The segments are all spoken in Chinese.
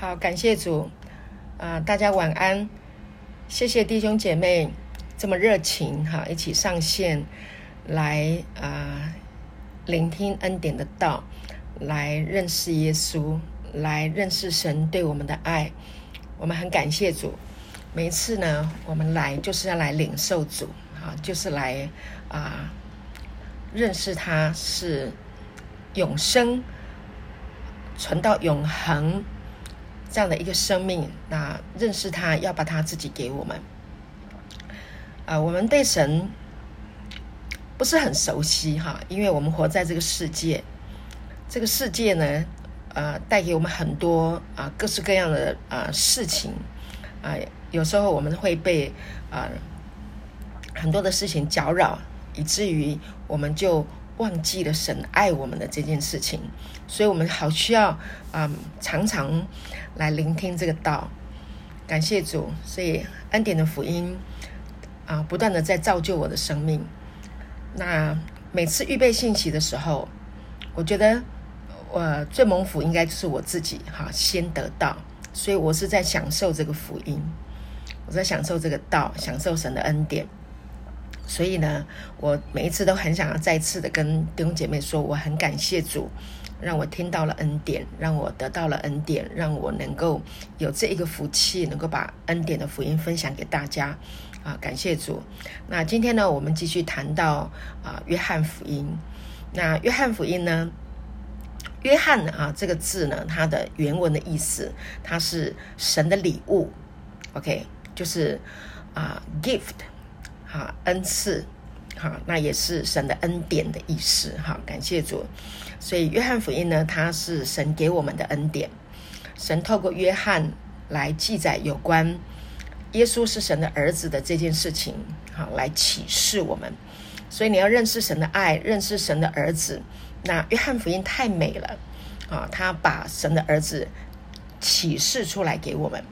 好，感谢主啊，大家晚安。谢谢弟兄姐妹这么热情哈，一起上线来啊，聆听恩典的道，来认识耶稣，来认识神对我们的爱。我们很感谢主。每一次呢，我们来就是要来领受主啊，就是来啊，认识他是永生、存到永恒。这样的一个生命，那认识他，要把他自己给我们。啊，我们对神不是很熟悉哈，因为我们活在这个世界，这个世界呢，呃，带给我们很多啊各式各样的啊事情啊，有时候我们会被啊很多的事情搅扰，以至于我们就。忘记了神爱我们的这件事情，所以我们好需要啊，常常来聆听这个道。感谢主，所以恩典的福音啊，不断的在造就我的生命。那每次预备信息的时候，我觉得我最蒙福应该就是我自己哈，先得到，所以我是在享受这个福音，我在享受这个道，享受神的恩典。所以呢，我每一次都很想要再次的跟弟兄姐妹说，我很感谢主，让我听到了恩典，让我得到了恩典，让我能够有这一个福气，能够把恩典的福音分享给大家啊！感谢主。那今天呢，我们继续谈到啊，约翰福音。那约翰福音呢，约翰啊这个字呢，它的原文的意思，它是神的礼物，OK，就是啊，gift。哈，恩赐，哈，那也是神的恩典的意思，哈，感谢主。所以约翰福音呢，它是神给我们的恩典，神透过约翰来记载有关耶稣是神的儿子的这件事情，哈，来启示我们。所以你要认识神的爱，认识神的儿子，那约翰福音太美了，啊，他把神的儿子启示出来给我们。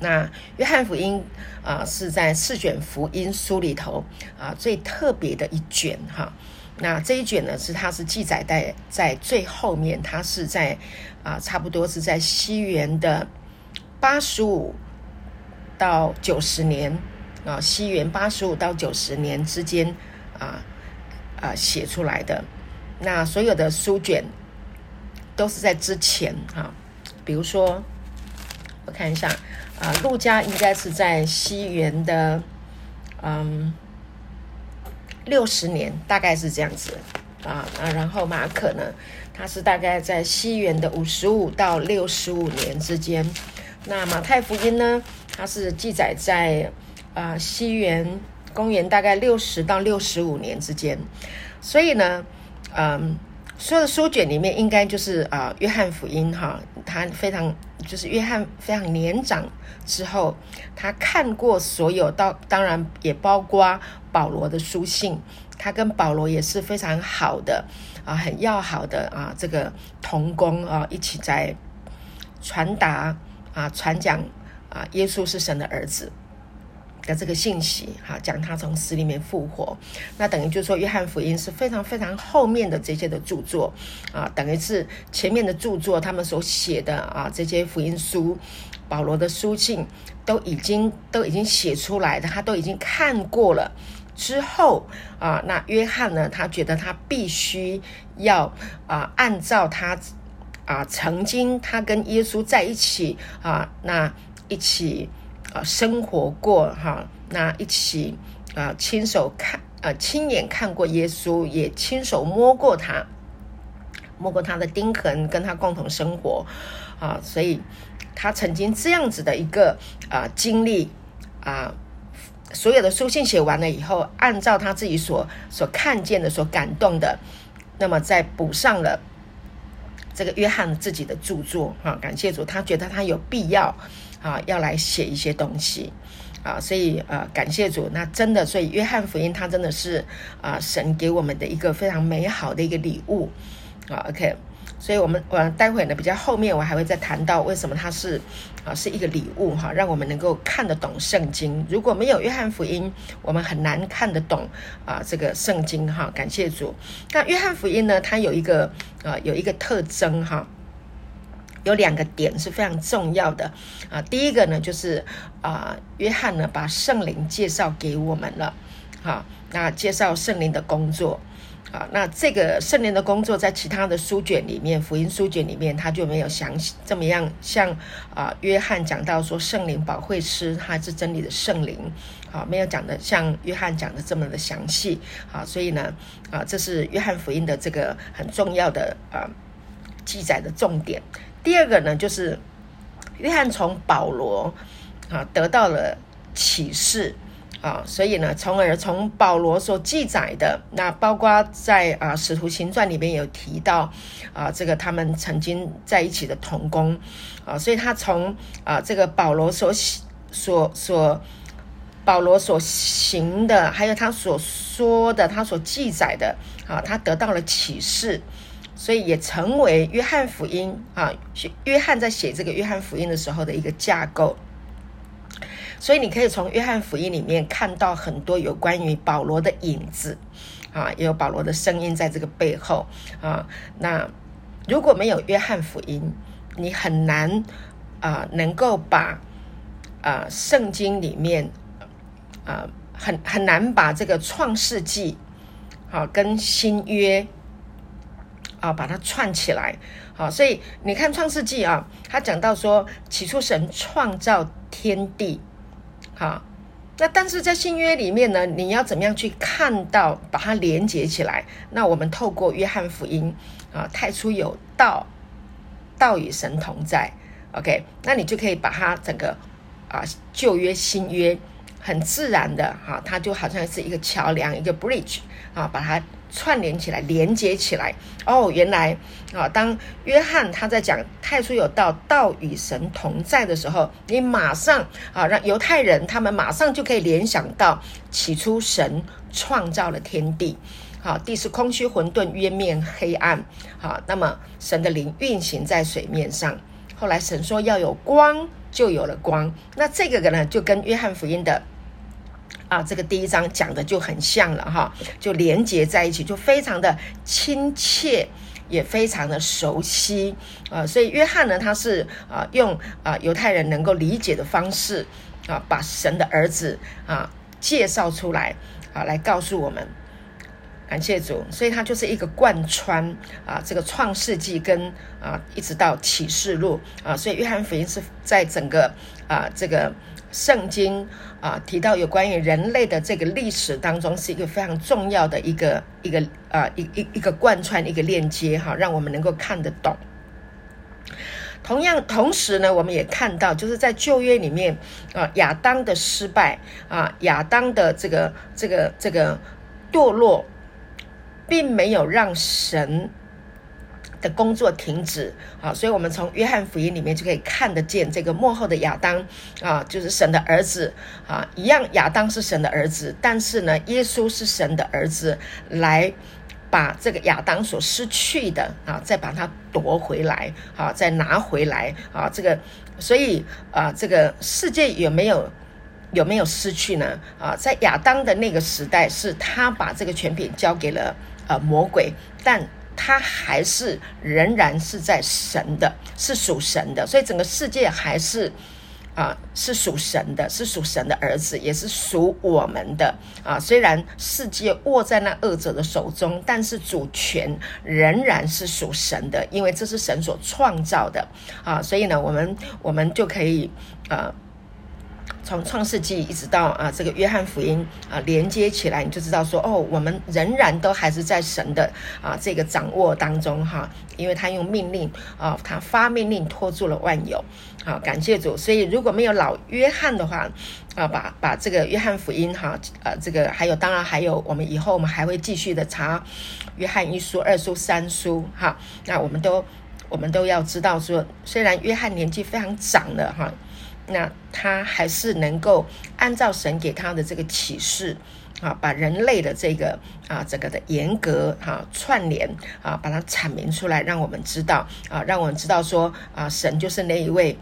那约翰福音啊，是在四卷福音书里头啊最特别的一卷哈。那这一卷呢，是它是记载在在最后面，它是在啊差不多是在西元的八十五到九十年啊，西元八十五到九十年之间啊啊写出来的。那所有的书卷都是在之前哈，比如说我看一下。啊，陆家应该是在西元的，嗯，六十年，大概是这样子啊啊。然后马可呢，他是大概在西元的五十五到六十五年之间。那马太福音呢，它是记载在啊西元公元大概六十到六十五年之间。所以呢，嗯，所有的书卷里面，应该就是啊约翰福音哈，他非常就是约翰非常年长。之后，他看过所有，到当然也包括保罗的书信，他跟保罗也是非常好的啊，很要好的啊，这个同工啊，一起在传达啊，传讲啊，耶稣是神的儿子。的这个信息，哈，讲他从死里面复活，那等于就是说，约翰福音是非常非常后面的这些的著作，啊，等于是前面的著作，他们所写的啊，这些福音书，保罗的书信都已经都已经写出来的，他都已经看过了之后，啊，那约翰呢，他觉得他必须要啊，按照他啊，曾经他跟耶稣在一起啊，那一起。啊，生活过哈，那一起啊，亲手看啊，亲眼看过耶稣，也亲手摸过他，摸过他的钉痕，跟他共同生活啊，所以他曾经这样子的一个啊经历啊，所有的书信写完了以后，按照他自己所所看见的、所感动的，那么再补上了这个约翰自己的著作哈，感谢主，他觉得他有必要。啊，要来写一些东西啊，所以呃，感谢主，那真的，所以约翰福音它真的是啊，神给我们的一个非常美好的一个礼物啊。OK，所以我们我待会呢比较后面我还会再谈到为什么它是啊是一个礼物哈，让我们能够看得懂圣经。如果没有约翰福音，我们很难看得懂啊这个圣经哈。感谢主。那约翰福音呢，它有一个啊有一个特征哈。有两个点是非常重要的啊。第一个呢，就是啊，约翰呢把圣灵介绍给我们了，好，那介绍圣灵的工作。啊，那这个圣灵的工作在其他的书卷里面，福音书卷里面，他就没有详细这么样，像啊，约翰讲到说圣灵保惠师，他是真理的圣灵，啊，没有讲的像约翰讲的这么的详细，啊，所以呢，啊，这是约翰福音的这个很重要的啊记载的重点。第二个呢，就是约翰从保罗啊得到了启示。啊，所以呢，从而从保罗所记载的，那包括在啊《使徒行传》里面有提到啊，这个他们曾经在一起的同工啊，所以他从啊这个保罗所所所保罗所行的，还有他所说的，他所记载的啊，他得到了启示，所以也成为约翰福音啊，约翰在写这个约翰福音的时候的一个架构。所以你可以从约翰福音里面看到很多有关于保罗的影子，啊，也有保罗的声音在这个背后啊。那如果没有约翰福音，你很难啊能够把啊圣经里面啊很很难把这个创世纪啊跟新约啊把它串起来。好，所以你看创世纪啊，他讲到说起初神创造天地。好，那但是在新约里面呢，你要怎么样去看到，把它连接起来？那我们透过约翰福音啊，太初有道，道与神同在。OK，那你就可以把它整个啊旧约新约很自然的哈，它就好像是一个桥梁，一个 bridge 啊，把它。串联起来，连接起来。哦，原来啊，当约翰他在讲太初有道，道与神同在的时候，你马上啊，让犹太人他们马上就可以联想到起初神创造了天地，好，地是空虚混沌，渊面黑暗，好，那么神的灵运行在水面上。后来神说要有光，就有了光。那这个呢，就跟约翰福音的。啊，这个第一章讲的就很像了哈，就连接在一起，就非常的亲切，也非常的熟悉啊。所以约翰呢，他是啊用啊犹太人能够理解的方式啊，把神的儿子啊介绍出来啊，来告诉我们，感谢主。所以他就是一个贯穿啊这个创世纪跟啊一直到启示录啊，所以约翰福音是在整个啊这个。圣经啊提到有关于人类的这个历史当中，是一个非常重要的一个一个啊一一一个贯穿一个链接哈，让我们能够看得懂。同样，同时呢，我们也看到，就是在旧约里面啊，亚当的失败啊，亚当的这个这个这个堕落，并没有让神。的工作停止，啊，所以我们从约翰福音里面就可以看得见这个幕后的亚当啊，就是神的儿子啊，一样亚当是神的儿子，但是呢，耶稣是神的儿子，来把这个亚当所失去的啊，再把它夺回来，啊，再拿回来啊，这个，所以啊，这个世界有没有有没有失去呢？啊，在亚当的那个时代，是他把这个权柄交给了呃魔鬼，但。他还是仍然是在神的，是属神的，所以整个世界还是啊是属神的，是属神的儿子，也是属我们的啊。虽然世界握在那恶者的手中，但是主权仍然是属神的，因为这是神所创造的啊。所以呢，我们我们就可以啊。从创世纪一直到啊这个约翰福音啊连接起来，你就知道说哦，我们仍然都还是在神的啊这个掌握当中哈，因为他用命令啊，他发命令托住了万有，好感谢主。所以如果没有老约翰的话啊，把把这个约翰福音哈呃这个还有当然还有我们以后我们还会继续的查约翰一书、二书、三书哈，那我们都我们都要知道说，虽然约翰年纪非常长了哈。那他还是能够按照神给他的这个启示啊，把人类的这个啊整个的严格哈串联啊，把它阐明出来，让我们知道啊，让我们知道说啊，神就是那一位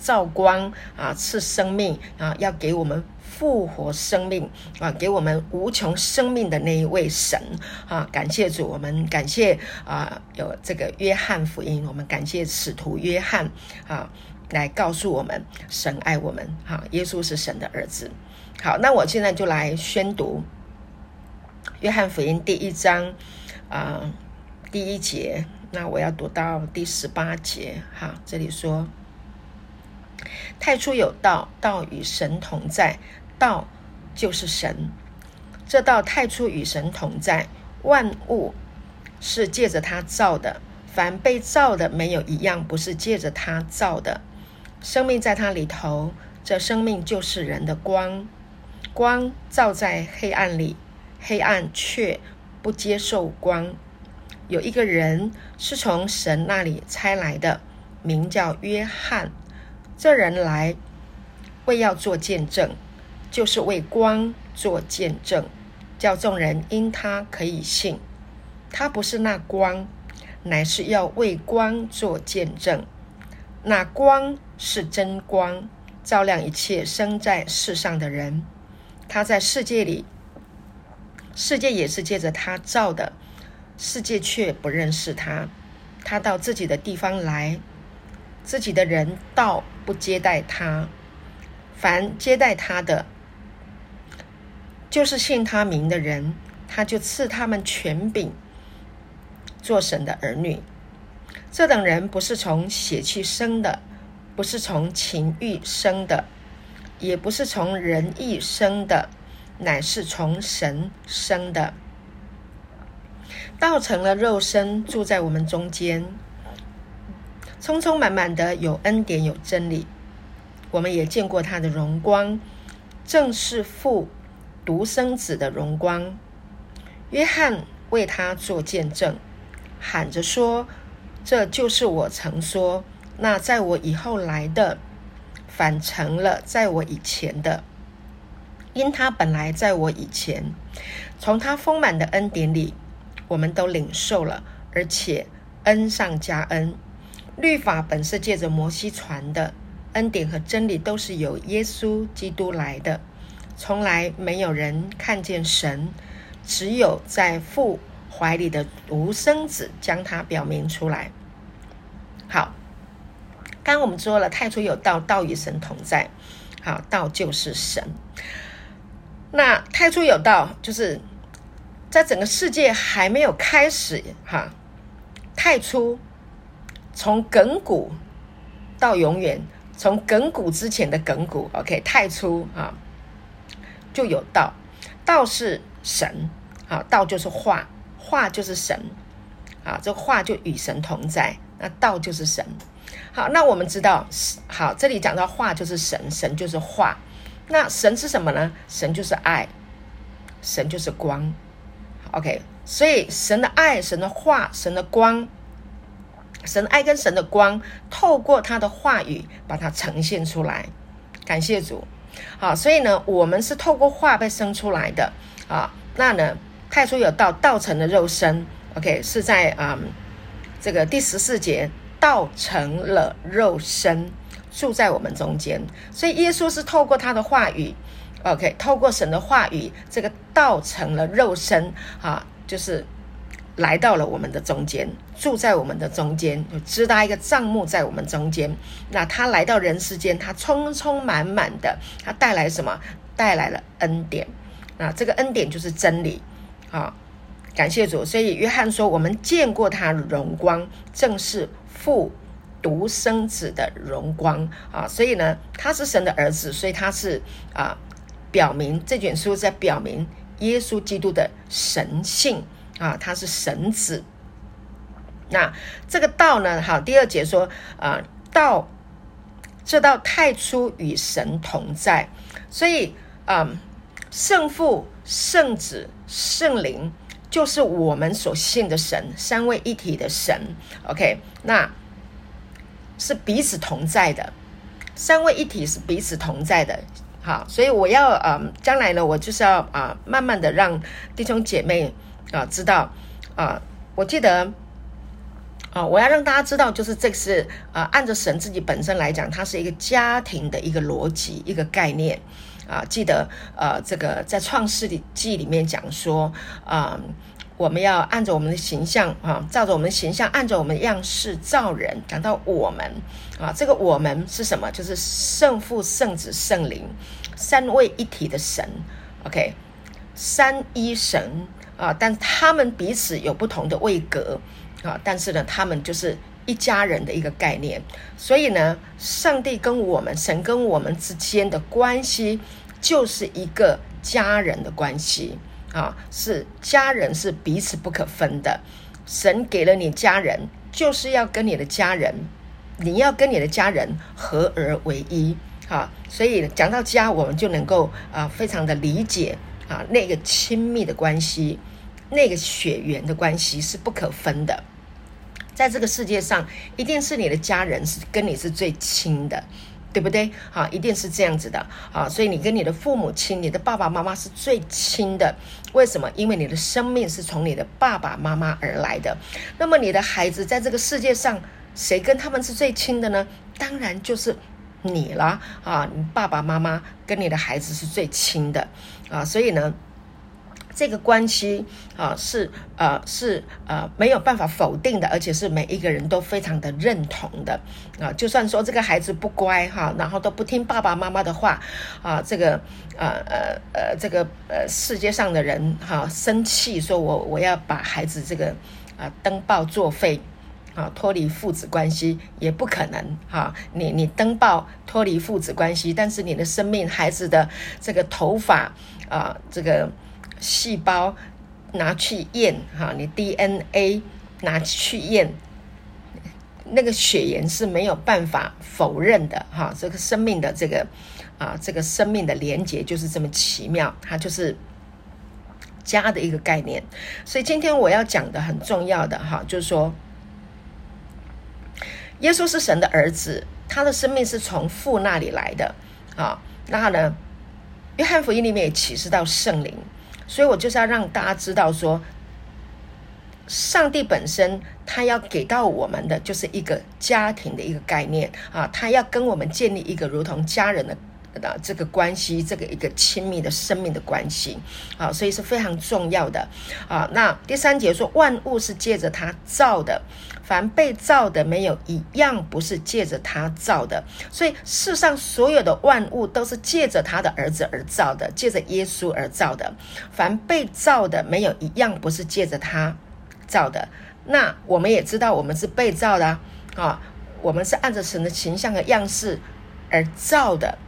照光啊，赐生命啊，要给我们复活生命啊，给我们无穷生命的那一位神啊！感谢主，我们感谢啊，有这个约翰福音，我们感谢使徒约翰啊，来告诉我们神爱我们哈，耶稣是神的儿子。好，那我现在就来宣读约翰福音第一章啊第一节。那我要读到第十八节，哈，这里说：太初有道，道与神同在，道就是神。这道太初与神同在，万物是借着他造的，凡被造的没有一样不是借着他造的。生命在他里头，这生命就是人的光，光照在黑暗里，黑暗却不接受光。有一个人是从神那里差来的，名叫约翰。这人来为要做见证，就是为光做见证，叫众人因他可以信。他不是那光，乃是要为光做见证。那光是真光，照亮一切生在世上的人。他在世界里，世界也是借着他照的。世界却不认识他，他到自己的地方来，自己的人倒不接待他。凡接待他的，就是信他名的人，他就赐他们权柄，做神的儿女。这等人不是从血气生的，不是从情欲生的，也不是从人意生的，乃是从神生的。道成了肉身，住在我们中间，充充满满的有恩典有真理。我们也见过他的荣光，正是父独生子的荣光。约翰为他做见证，喊着说：“这就是我曾说，那在我以后来的，反成了在我以前的，因他本来在我以前，从他丰满的恩典里。”我们都领受了，而且恩上加恩。律法本是借着摩西传的，恩典和真理都是由耶稣基督来的。从来没有人看见神，只有在父怀里的独生子将他表明出来。好，刚刚我们说了，太初有道，道与神同在。好，道就是神。那太初有道，就是。在整个世界还没有开始哈，太初从亘古到永远，从亘古之前的亘古，OK，太初啊就有道，道是神，好，道就是话，话就是神，啊，这话就与神同在，那道就是神，好，那我们知道，好，这里讲到话就是神，神就是话，那神是什么呢？神就是爱，神就是光。OK，所以神的爱、神的话、神的光、神爱跟神的光，透过他的话语把它呈现出来。感谢主。好，所以呢，我们是透过话被生出来的啊。那呢，太初有道，道成的肉身。OK，是在啊这个第十四节，道成了肉身，住在我们中间。所以耶稣是透过他的话语。OK，透过神的话语，这个道成了肉身啊，就是来到了我们的中间，住在我们的中间，就支搭一个帐幕在我们中间。那他来到人世间，他充充满满的，他带来什么？带来了恩典。那这个恩典就是真理啊！感谢主。所以约翰说，我们见过他荣光，正是父独生子的荣光啊！所以呢，他是神的儿子，所以他是啊。表明这卷书在表明耶稣基督的神性啊，他是神子。那这个道呢？好，第二节说啊，道这道太初与神同在，所以嗯，圣父、圣子、圣灵就是我们所信的神，三位一体的神。OK，那是彼此同在的，三位一体是彼此同在的。好，所以我要呃，将来呢，我就是要啊，慢慢的让弟兄姐妹啊知道啊。我记得啊，我要让大家知道，就是这是啊，按着神自己本身来讲，它是一个家庭的一个逻辑，一个概念啊。记得呃，这个在创世纪里面讲说啊，我们要按着我们的形象啊，照着我们的形象，按着我们的样式造人。讲到我们啊，这个我们是什么？就是圣父、圣子、圣灵三位一体的神。OK，三一神啊，但他们彼此有不同的位格。啊，但是呢，他们就是一家人的一个概念，所以呢，上帝跟我们、神跟我们之间的关系就是一个家人的关系啊，是家人是彼此不可分的。神给了你家人，就是要跟你的家人，你要跟你的家人合而为一啊。所以讲到家，我们就能够啊，非常的理解啊，那个亲密的关系。那个血缘的关系是不可分的，在这个世界上，一定是你的家人是跟你是最亲的，对不对？好，一定是这样子的。好，所以你跟你的父母亲、你的爸爸妈妈是最亲的。为什么？因为你的生命是从你的爸爸妈妈而来的。那么你的孩子在这个世界上，谁跟他们是最亲的呢？当然就是你了。啊，你爸爸妈妈跟你的孩子是最亲的。啊，所以呢。这个关系啊，是呃是呃没有办法否定的，而且是每一个人都非常的认同的啊。就算说这个孩子不乖哈，然后都不听爸爸妈妈的话啊，这个呃呃呃这个呃世界上的人哈生气说我我要把孩子这个啊登报作废啊脱离父子关系也不可能哈。你你登报脱离父子关系，但是你的生命孩子的这个头发啊这个。细胞拿去验哈，你 DNA 拿去验，那个血缘是没有办法否认的哈。这个生命的这个啊，这个生命的连接就是这么奇妙，它就是家的一个概念。所以今天我要讲的很重要的哈，就是说，耶稣是神的儿子，他的生命是从父那里来的啊。那呢，约翰福音里面也启示到圣灵。所以我就是要让大家知道，说上帝本身他要给到我们的就是一个家庭的一个概念啊，他要跟我们建立一个如同家人的的这个关系，这个一个亲密的生命的关系啊，所以是非常重要的啊。那第三节说，万物是借着他造的。凡被造的，没有一样不是借着他造的，所以世上所有的万物都是借着他的儿子而造的，借着耶稣而造的。凡被造的，没有一样不是借着他造的。那我们也知道，我们是被造的啊，我们是按着神的形象和样式而造的，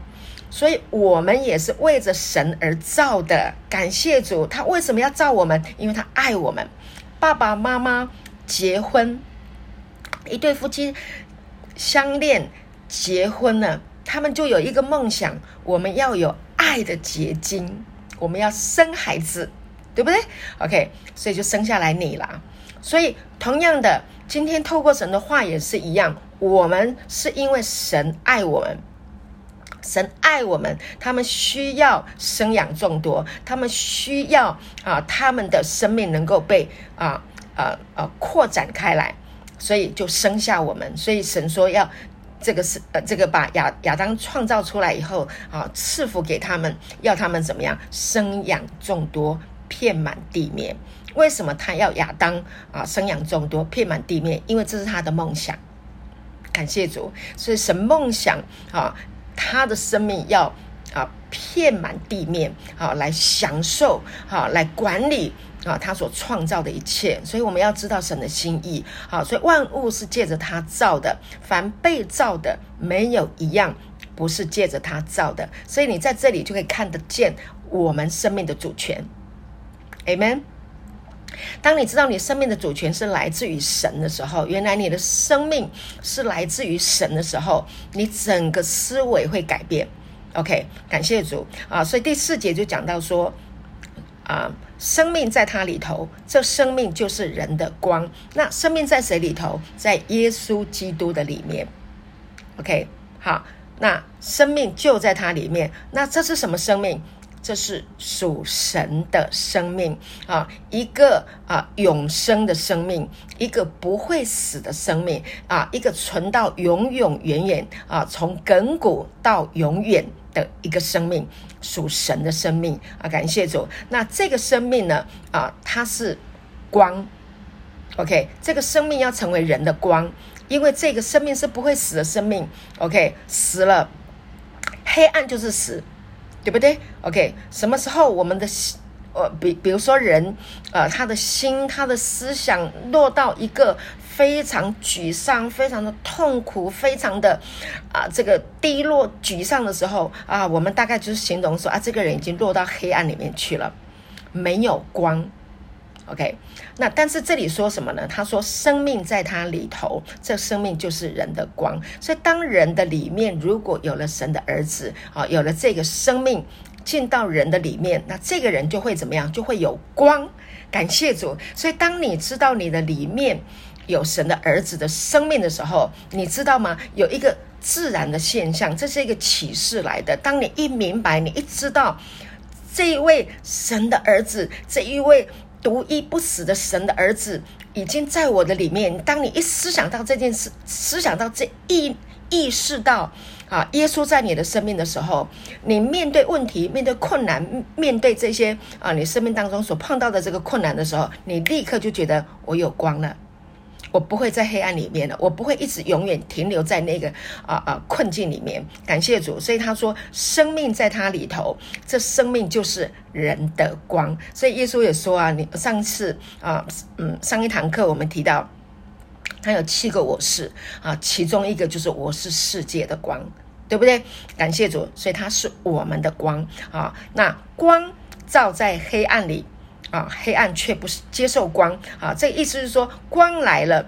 所以我们也是为着神而造的。感谢主，他为什么要造我们？因为他爱我们。爸爸妈妈结婚。一对夫妻相恋结婚了，他们就有一个梦想：我们要有爱的结晶，我们要生孩子，对不对？OK，所以就生下来你了。所以同样的，今天透过神的话也是一样，我们是因为神爱我们，神爱我们，他们需要生养众多，他们需要啊，他们的生命能够被啊啊啊扩展开来。所以就生下我们，所以神说要这个是呃，这个把亚亚当创造出来以后啊，赐福给他们，要他们怎么样生养众多，遍满地面。为什么他要亚当啊生养众多，遍满地面？因为这是他的梦想。感谢主，所以神梦想啊，他的生命要啊遍满地面，好来享受，好来管理。啊，他所创造的一切，所以我们要知道神的心意。好，所以万物是借着他造的，凡被造的，没有一样不是借着他造的。所以你在这里就可以看得见我们生命的主权。Amen。当你知道你生命的主权是来自于神的时候，原来你的生命是来自于神的时候，你整个思维会改变。OK，感谢主啊！所以第四节就讲到说。啊，生命在它里头，这生命就是人的光。那生命在谁里头？在耶稣基督的里面。OK，好，那生命就在它里面。那这是什么生命？这是属神的生命啊，一个啊永生的生命，一个不会死的生命啊，一个存到永永远远啊，从亘古到永远的一个生命，属神的生命啊！感谢主。那这个生命呢啊，它是光，OK，这个生命要成为人的光，因为这个生命是不会死的生命，OK，死了，黑暗就是死。对不对？OK，什么时候我们的心，呃，比比如说人，呃，他的心、他的思想落到一个非常沮丧、非常的痛苦、非常的啊这个低落、沮丧的时候啊，我们大概就是形容说啊，这个人已经落到黑暗里面去了，没有光。OK，那但是这里说什么呢？他说生命在他里头，这生命就是人的光。所以当人的里面如果有了神的儿子啊，有了这个生命进到人的里面，那这个人就会怎么样？就会有光。感谢主。所以当你知道你的里面有神的儿子的生命的时候，你知道吗？有一个自然的现象，这是一个启示来的。当你一明白，你一知道这一位神的儿子，这一位。独一不死的神的儿子已经在我的里面。当你一思想到这件事，思想到这意意识到啊，耶稣在你的生命的时候，你面对问题、面对困难、面对这些啊，你生命当中所碰到的这个困难的时候，你立刻就觉得我有光了。我不会在黑暗里面了，我不会一直永远停留在那个啊啊困境里面。感谢主，所以他说生命在他里头，这生命就是人的光。所以耶稣也说啊，你上次啊嗯上一堂课我们提到，他有七个我是啊，其中一个就是我是世界的光，对不对？感谢主，所以他是我们的光啊。那光照在黑暗里。啊，黑暗却不是接受光啊！这意思是说，光来了，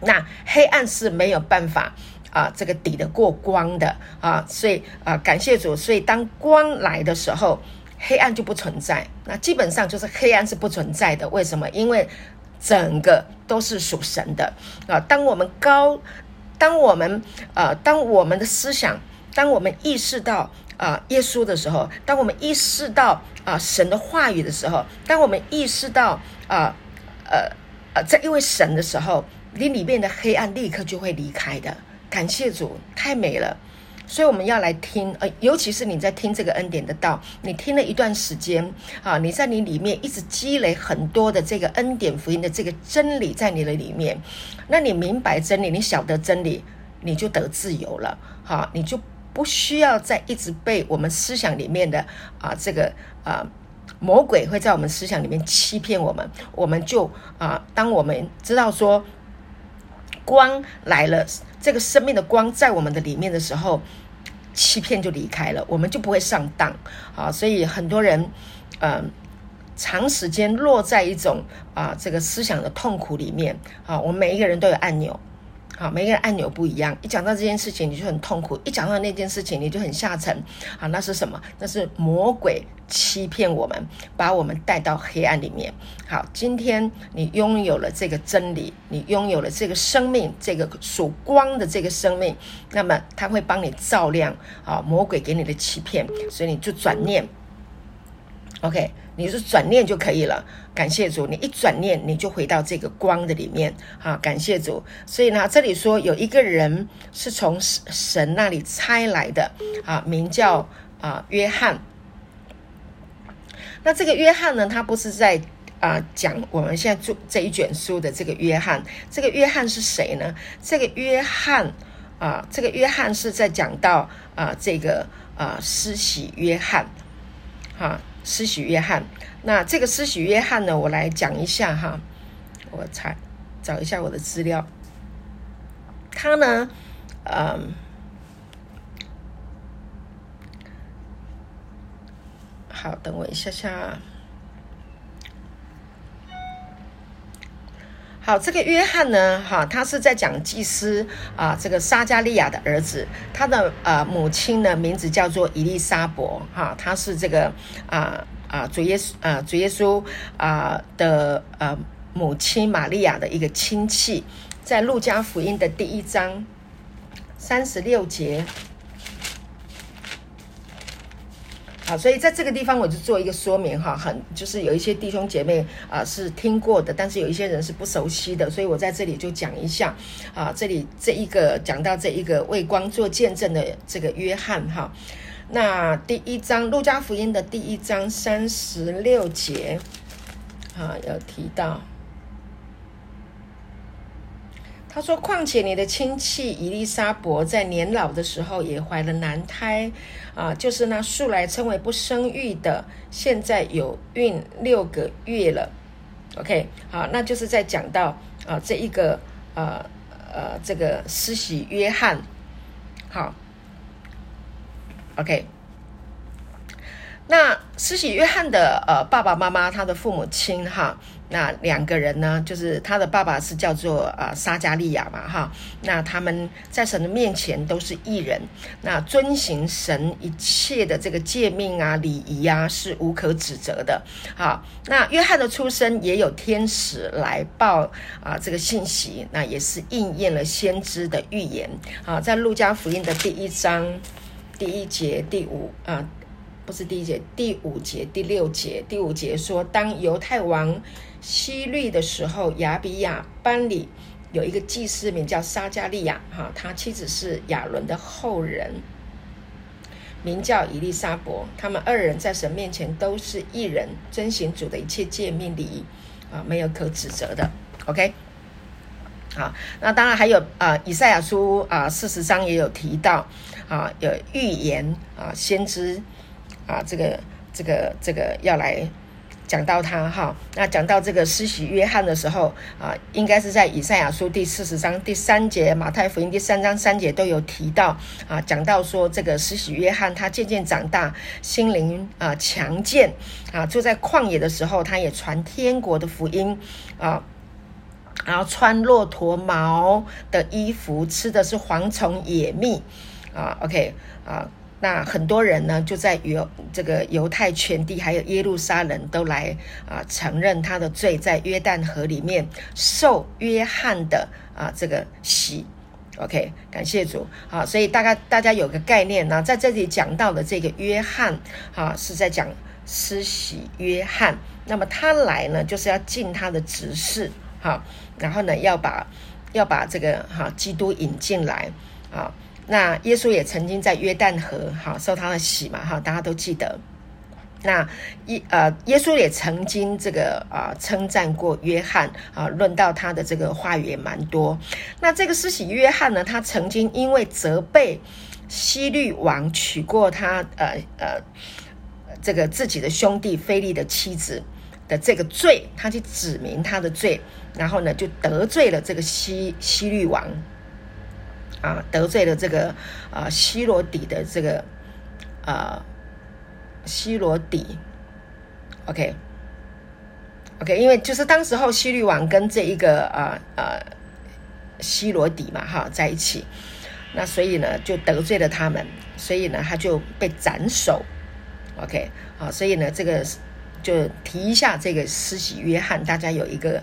那黑暗是没有办法啊，这个抵得过光的啊！所以啊，感谢主，所以当光来的时候，黑暗就不存在。那基本上就是黑暗是不存在的。为什么？因为整个都是属神的啊！当我们高，当我们呃，当我们的思想，当我们意识到。啊，耶稣的时候，当我们意识到啊神的话语的时候，当我们意识到啊呃呃在一位神的时候，你里面的黑暗立刻就会离开的。感谢主，太美了。所以我们要来听，呃，尤其是你在听这个恩典的道，你听了一段时间啊，你在你里面一直积累很多的这个恩典福音的这个真理在你的里面，那你明白真理，你晓得真理，你就得自由了，好，你就。不需要再一直被我们思想里面的啊这个啊魔鬼会在我们思想里面欺骗我们，我们就啊当我们知道说光来了，这个生命的光在我们的里面的时候，欺骗就离开了，我们就不会上当啊。所以很多人嗯长时间落在一种啊这个思想的痛苦里面啊，我们每一个人都有按钮。好，每个人按钮不一样。一讲到这件事情，你就很痛苦；一讲到那件事情，你就很下沉。好，那是什么？那是魔鬼欺骗我们，把我们带到黑暗里面。好，今天你拥有了这个真理，你拥有了这个生命，这个属光的这个生命，那么他会帮你照亮啊魔鬼给你的欺骗，所以你就转念。OK，你是转念就可以了。感谢主，你一转念，你就回到这个光的里面。哈，感谢主。所以呢，这里说有一个人是从神那里差来的，啊，名叫啊约翰。那这个约翰呢，他不是在啊讲我们现在做这一卷书的这个约翰。这个约翰是谁呢？这个约翰啊，这个约翰是在讲到啊这个啊施洗约翰，哈。施洗约翰，那这个施洗约翰呢？我来讲一下哈，我查找一下我的资料。他呢，嗯，好，等我一下下。好，这个约翰呢，哈，他是在讲祭司啊，这个撒加利亚的儿子，他的呃母亲呢，名字叫做伊丽莎伯，哈，他是这个啊啊主耶稣啊主耶稣啊的呃母亲玛利亚的一个亲戚，在路加福音的第一章三十六节，好，所以在这个地方我就做一个说明哈，很就是有一些弟兄姐妹啊是听过的，但是有一些人是不熟悉的，所以我在这里就讲一下啊，这里这一个讲到这一个为光做见证的这个约翰哈，那第一章路加福音的第一章三十六节啊有提到。他说：“况且你的亲戚伊丽莎伯在年老的时候也怀了男胎，啊，就是那素来称为不生育的，现在有孕六个月了。OK，好，那就是在讲到啊这一个呃呃这个施洗约翰，好，OK。”那施洗约翰的呃爸爸妈妈，他的父母亲哈，那两个人呢，就是他的爸爸是叫做啊撒加利亚嘛哈，那他们在神的面前都是异人，那遵行神一切的这个诫命啊礼仪啊是无可指责的。好，那约翰的出生也有天使来报啊这个信息，那也是应验了先知的预言。好，在路加福音的第一章第一节第五啊。不是第一节，第五节、第六节。第五节说，当犹太王希律的时候，亚比亚班里有一个祭司名叫撒加利亚，哈，他妻子是亚伦的后人，名叫以利沙伯。他们二人在神面前都是一人，遵行主的一切诫命礼仪，啊，没有可指责的。OK，好，那当然还有啊，以赛亚书啊四十章也有提到啊，有预言啊，先知。啊，这个这个这个要来讲到他哈，那讲到这个施洗约翰的时候啊，应该是在以赛亚书第四十章第三节，马太福音第三章三节都有提到啊，讲到说这个施洗约翰他渐渐长大，心灵啊强健啊，住在旷野的时候，他也传天国的福音啊，然后穿骆驼毛的衣服，吃的是蝗虫野蜜啊，OK 啊。那很多人呢，就在犹这个犹太全地，还有耶路撒冷，都来啊承认他的罪，在约旦河里面受约翰的啊这个洗。OK，感谢主。好，所以大概大家有个概念呢，在这里讲到的这个约翰，哈，是在讲施洗约翰。那么他来呢，就是要尽他的职事，哈，然后呢，要把要把这个哈基督引进来，啊。那耶稣也曾经在约旦河，哈，受他的洗嘛，哈，大家都记得。那耶呃，耶稣也曾经这个啊称赞过约翰啊，论到他的这个话语也蛮多。那这个施洗约翰呢，他曾经因为责备西律王娶过他呃呃这个自己的兄弟菲利的妻子的这个罪，他去指明他的罪，然后呢就得罪了这个西西律王。啊，得罪了这个啊希罗底的这个啊希罗底，OK，OK，因为就是当时候希律王跟这一个啊啊希罗底嘛哈在一起，那所以呢就得罪了他们，所以呢他就被斩首，OK，好，所以呢这个就提一下这个施洗约翰，大家有一个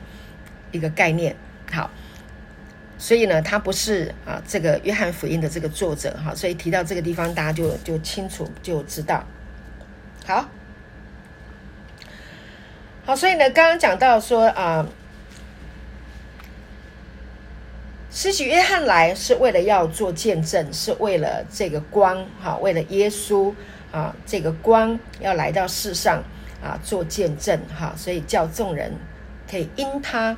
一个概念，好。所以呢，他不是啊，这个约翰福音的这个作者哈，所以提到这个地方，大家就就清楚就知道。好，好，所以呢，刚刚讲到说啊，施洗约翰来是为了要做见证，是为了这个光哈，为了耶稣啊，这个光要来到世上啊，做见证哈，所以叫众人可以因他。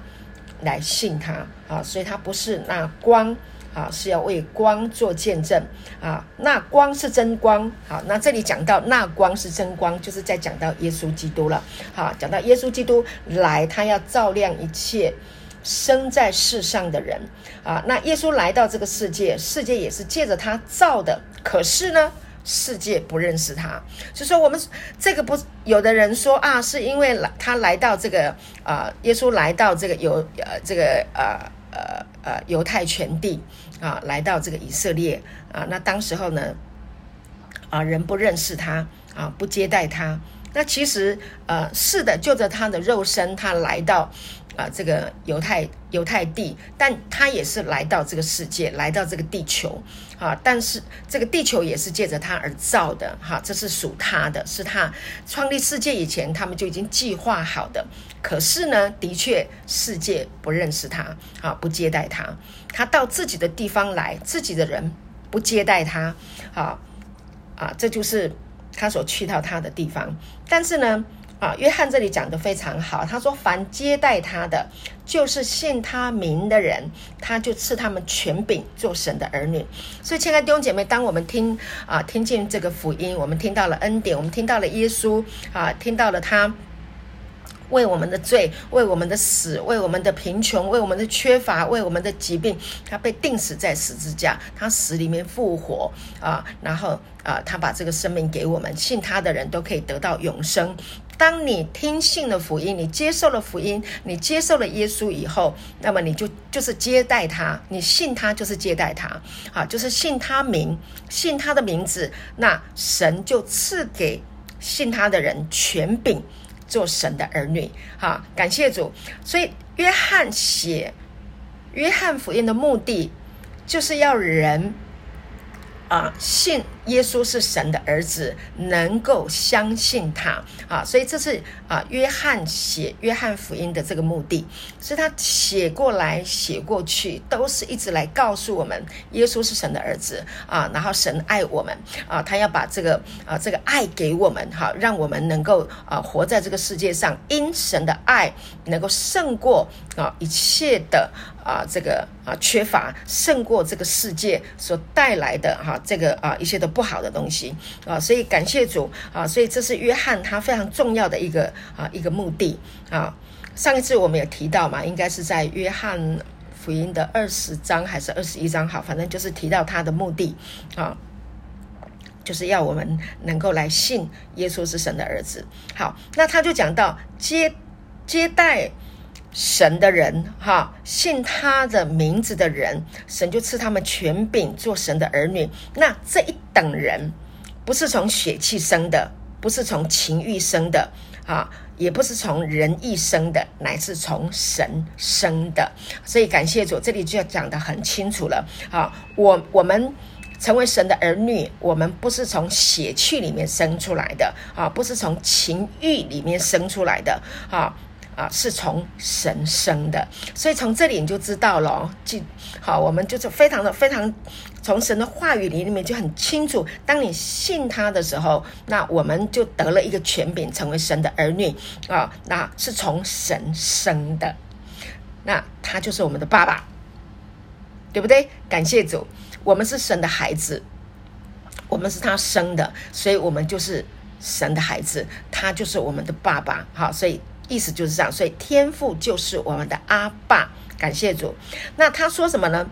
来信他啊，所以他不是那光啊，是要为光做见证啊。那光是真光，好，那这里讲到那光是真光，就是在讲到耶稣基督了。好，讲到耶稣基督来，他要照亮一切生在世上的人啊。那耶稣来到这个世界，世界也是借着他造的，可是呢？世界不认识他，就说我们这个不，有的人说啊，是因为来他来到这个啊，耶稣来到这个有呃这个呃呃呃犹太全地啊，来到这个以色列啊，那当时候呢啊人不认识他啊，不接待他，那其实呃是的，就着他的肉身，他来到啊这个犹太犹太地，但他也是来到这个世界，来到这个地球啊。但是这个地球也是借着他而造的哈，这是属他的，是他创立世界以前他们就已经计划好的。可是呢，的确世界不认识他啊，不接待他，他到自己的地方来，自己的人不接待他啊啊，这就是他所去到他的地方。但是呢。啊，约翰这里讲的非常好。他说：“凡接待他的，就是信他名的人，他就赐他们权柄做神的儿女。”所以，亲爱的弟兄姐妹，当我们听啊听见这个福音，我们听到了恩典，我们听到了耶稣啊，听到了他。为我们的罪，为我们的死，为我们的贫穷，为我们的缺乏，为我们的疾病，他被钉死在十字架，他死里面复活啊，然后啊，他把这个生命给我们，信他的人都可以得到永生。当你听信了福音，你接受了福音，你接受了耶稣以后，那么你就就是接待他，你信他就是接待他，啊，就是信他名，信他的名字，那神就赐给信他的人权柄。做神的儿女，哈，感谢主。所以约翰写约翰福音的目的，就是要人。啊，信耶稣是神的儿子，能够相信他啊，所以这是啊，约翰写约翰福音的这个目的，是他写过来写过去，都是一直来告诉我们，耶稣是神的儿子啊，然后神爱我们啊，他要把这个啊这个爱给我们哈，让我们能够啊活在这个世界上，因神的爱能够胜过啊一切的。啊，这个啊缺乏胜过这个世界所带来的哈，这个啊一些的不好的东西啊，所以感谢主啊，所以这是约翰他非常重要的一个啊一个目的啊。上一次我们有提到嘛，应该是在约翰福音的二十章还是二十一章？好，反正就是提到他的目的啊，就是要我们能够来信耶稣是神的儿子。好，那他就讲到接接待。神的人，哈，信他的名字的人，神就赐他们权柄做神的儿女。那这一等人，不是从血气生的，不是从情欲生的，啊，也不是从人意生的，乃是从神生的。所以感谢主，这里就要讲得很清楚了。啊，我我们成为神的儿女，我们不是从血气里面生出来的，啊，不是从情欲里面生出来的，啊。啊，是从神生的，所以从这里你就知道了。记好，我们就是非常的非常，从神的话语里里面就很清楚。当你信他的时候，那我们就得了一个权柄，成为神的儿女啊。那是从神生的，那他就是我们的爸爸，对不对？感谢主，我们是神的孩子，我们是他生的，所以我们就是神的孩子，他就是我们的爸爸。好，所以。意思就是这样，所以天父就是我们的阿爸，感谢主。那他说什么呢？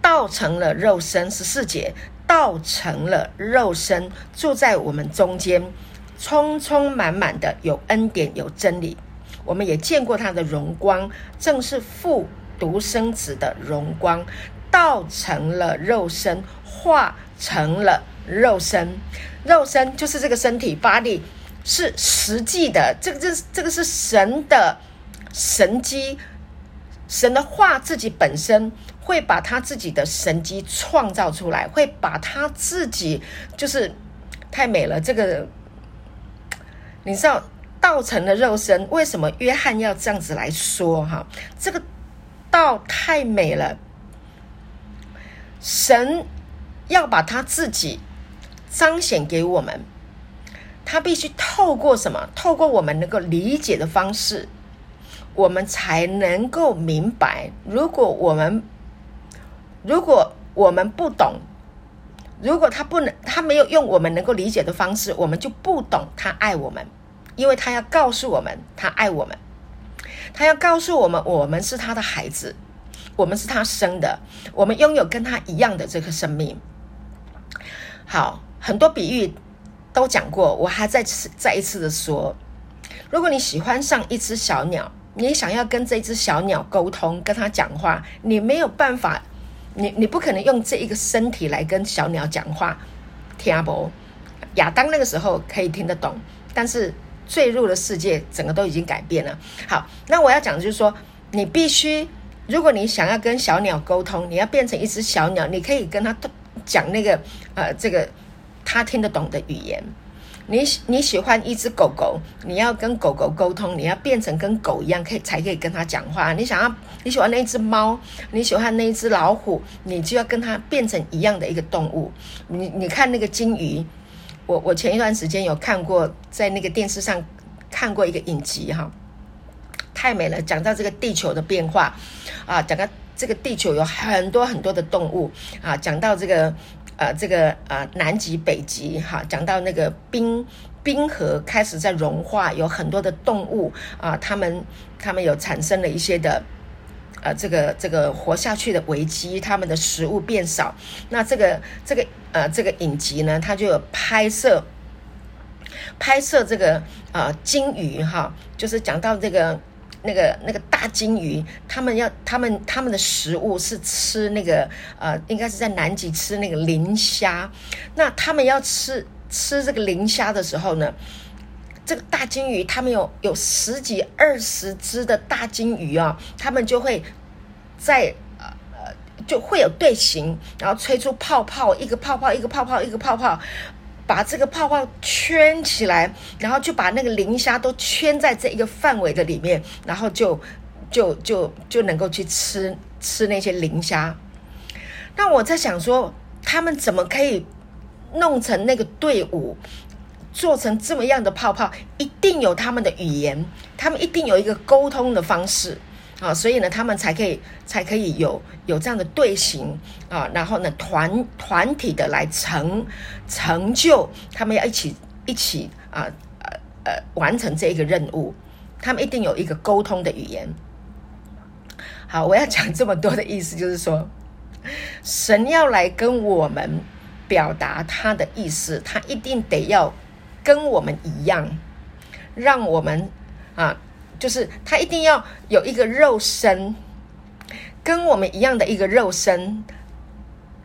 道成了肉身，十四节，道成了肉身，住在我们中间，充充满满的有恩典有真理。我们也见过他的荣光，正是父独生子的荣光。道成了肉身，化成了肉身，肉身就是这个身体，body。是实际的，这个这这个是神的神机，神的话自己本身会把他自己的神机创造出来，会把他自己就是太美了。这个你知道道成的肉身，为什么约翰要这样子来说？哈，这个道太美了，神要把他自己彰显给我们。他必须透过什么？透过我们能够理解的方式，我们才能够明白。如果我们如果我们不懂，如果他不能，他没有用我们能够理解的方式，我们就不懂他爱我们，因为他要告诉我们他爱我们，他要告诉我们我们是他的孩子，我们是他生的，我们拥有跟他一样的这个生命。好，很多比喻。都讲过，我还再次再一次的说，如果你喜欢上一只小鸟，你想要跟这只小鸟沟通，跟它讲话，你没有办法，你你不可能用这一个身体来跟小鸟讲话，听不？亚当那个时候可以听得懂，但是坠入了世界，整个都已经改变了。好，那我要讲的就是说，你必须，如果你想要跟小鸟沟通，你要变成一只小鸟，你可以跟它讲那个呃这个它听得懂的语言。你你喜欢一只狗狗，你要跟狗狗沟通，你要变成跟狗一样，可以才可以跟它讲话。你想要你喜欢那只猫，你喜欢那一只老虎，你就要跟它变成一样的一个动物。你你看那个金鱼，我我前一段时间有看过，在那个电视上看过一个影集哈，太美了，讲到这个地球的变化啊，讲到这个地球有很多很多的动物啊，讲到这个。呃，这个呃，南极、北极，哈，讲到那个冰冰河开始在融化，有很多的动物啊，他们他们有产生了一些的呃，这个这个活下去的危机，他们的食物变少。那这个这个呃，这个影集呢，它就有拍摄拍摄这个呃鲸鱼哈，就是讲到这个。那个那个大金鱼，他们要他们他们的食物是吃那个呃，应该是在南极吃那个磷虾。那他们要吃吃这个磷虾的时候呢，这个大金鱼，他们有有十几二十只的大金鱼啊，他们就会在呃呃就会有队形，然后吹出泡泡，一个泡泡一个泡泡一个泡泡。把这个泡泡圈起来，然后就把那个磷虾都圈在这一个范围的里面，然后就就就就能够去吃吃那些磷虾。那我在想说，他们怎么可以弄成那个队伍，做成这么样的泡泡？一定有他们的语言，他们一定有一个沟通的方式。啊，所以呢，他们才可以才可以有有这样的队形啊，然后呢，团团体的来成成就，他们要一起一起啊呃呃完成这一个任务，他们一定有一个沟通的语言。好，我要讲这么多的意思，就是说，神要来跟我们表达他的意思，他一定得要跟我们一样，让我们啊。就是他一定要有一个肉身，跟我们一样的一个肉身，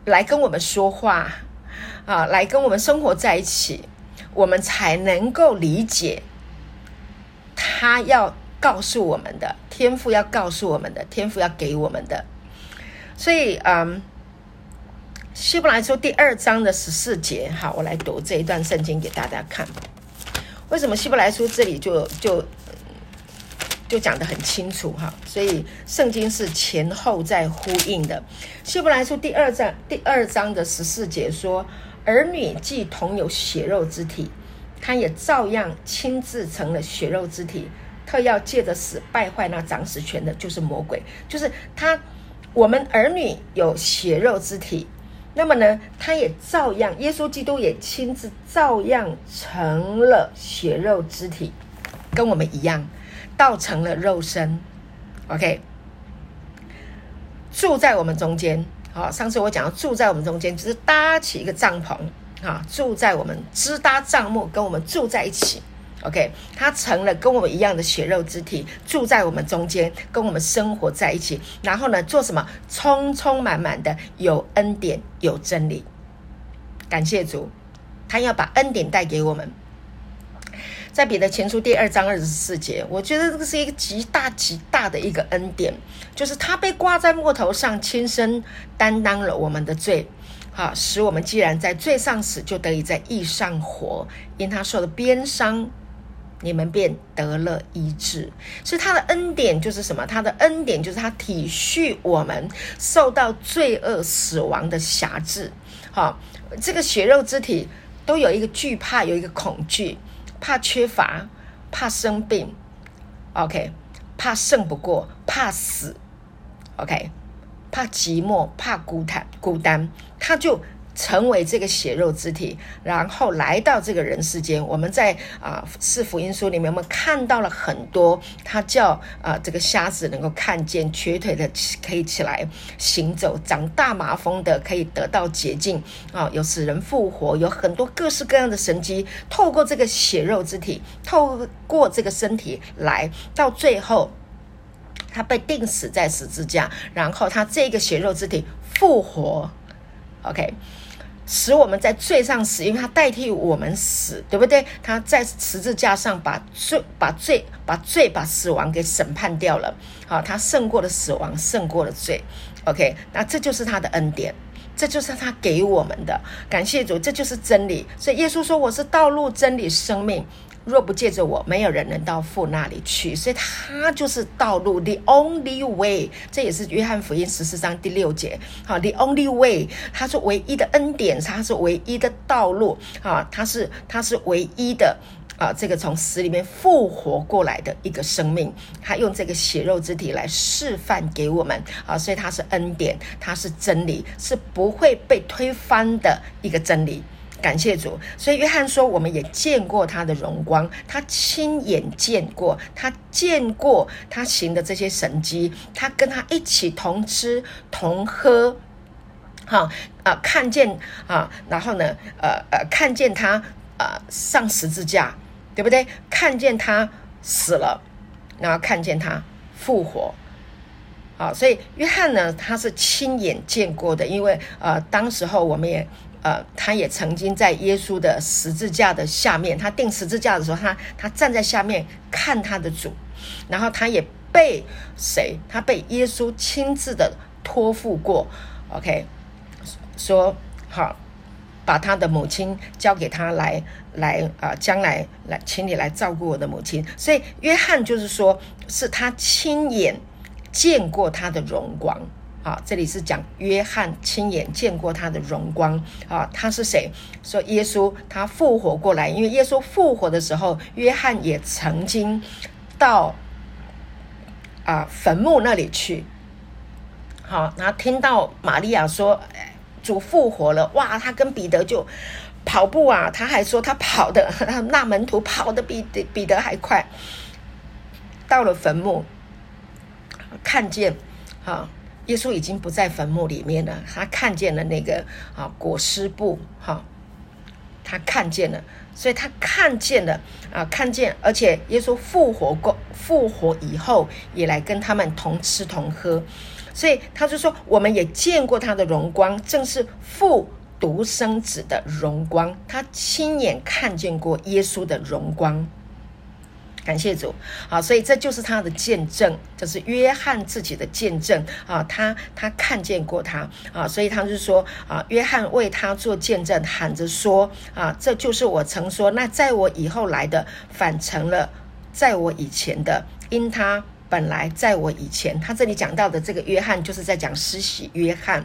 来跟我们说话啊，来跟我们生活在一起，我们才能够理解他要告诉我们的天赋，要告诉我们的天赋，要给我们的。所以，嗯，希伯来书第二章的十四节，好，我来读这一段圣经给大家看。为什么希伯来书这里就就？就讲得很清楚哈，所以圣经是前后在呼应的。希伯来书第二章第二章的十四节说：“儿女既同有血肉之体，他也照样亲自成了血肉之体，特要借着死败坏那掌死权的，就是魔鬼。就是他，我们儿女有血肉之体，那么呢，他也照样，耶稣基督也亲自照样成了血肉之体，跟我们一样。”造成了肉身，OK，住在我们中间。好，上次我讲住在我们中间，就是搭起一个帐篷啊，住在我们支搭帐幕，跟我们住在一起。OK，他成了跟我们一样的血肉之体，住在我们中间，跟我们生活在一起。然后呢，做什么？充充满满的有恩典，有真理。感谢主，他要把恩典带给我们。在彼得前书第二章二十四节，我觉得这个是一个极大极大的一个恩典，就是他被挂在木头上，亲身担当了我们的罪，好，使我们既然在罪上死，就得以在义上活。因他受的鞭伤，你们便得了医治。所以他的恩典就是什么？他的恩典就是他体恤我们受到罪恶死亡的辖制。好，这个血肉之体都有一个惧怕，有一个恐惧。怕缺乏，怕生病，OK，怕胜不过，怕死，OK，怕寂寞，怕孤单，孤单，他就。成为这个血肉之体，然后来到这个人世间。我们在啊四福音书里面，我们看到了很多，他叫啊这个瞎子能够看见，瘸腿的可以起来行走，长大麻风的可以得到洁净啊，有使人复活，有很多各式各样的神迹，透过这个血肉之体，透过这个身体来到最后，他被钉死在十字架，然后他这个血肉之体复活，OK。使我们在罪上死，因为他代替我们死，对不对？他在十字架上把罪、把罪、把罪、把死亡给审判掉了。好，他胜过了死亡，胜过了罪。OK，那这就是他的恩典，这就是他给我们的。感谢主，这就是真理。所以耶稣说：“我是道路、真理、生命。”若不借着我，没有人能到父那里去。所以他就是道路，the only way。这也是约翰福音十四章第六节。好，the only way，他是唯一的恩典，他是唯一的道路。啊，他是他是唯一的啊，这个从死里面复活过来的一个生命，他用这个血肉之体来示范给我们。啊，所以他是恩典，他是真理，是不会被推翻的一个真理。感谢主，所以约翰说，我们也见过他的荣光，他亲眼见过，他见过他行的这些神迹，他跟他一起同吃同喝，哈啊，看见啊，然后呢，呃呃，看见他呃上十字架，对不对？看见他死了，然后看见他复活，啊，所以约翰呢，他是亲眼见过的，因为呃，当时候我们也。呃，他也曾经在耶稣的十字架的下面，他钉十字架的时候，他他站在下面看他的主，然后他也被谁？他被耶稣亲自的托付过。OK，说好，把他的母亲交给他来来啊，将来来，请你来照顾我的母亲。所以约翰就是说，是他亲眼见过他的荣光。好，这里是讲约翰亲眼见过他的荣光啊，他是谁？说耶稣他复活过来，因为耶稣复活的时候，约翰也曾经到啊坟墓那里去。好，然后听到玛利亚说主复活了，哇，他跟彼得就跑步啊，他还说他跑的那门徒跑的比彼得还快，到了坟墓看见哈。耶稣已经不在坟墓里面了，他看见了那个啊裹尸布，哈，他看见了，所以他看见了啊，看见，而且耶稣复活过，复活以后也来跟他们同吃同喝，所以他就说，我们也见过他的荣光，正是父独生子的荣光，他亲眼看见过耶稣的荣光。感谢主，好，所以这就是他的见证，这是约翰自己的见证啊，他他看见过他啊，所以他就说啊，约翰为他做见证，喊着说啊，这就是我曾说，那在我以后来的，反成了在我以前的，因他本来在我以前。他这里讲到的这个约翰，就是在讲施洗约翰。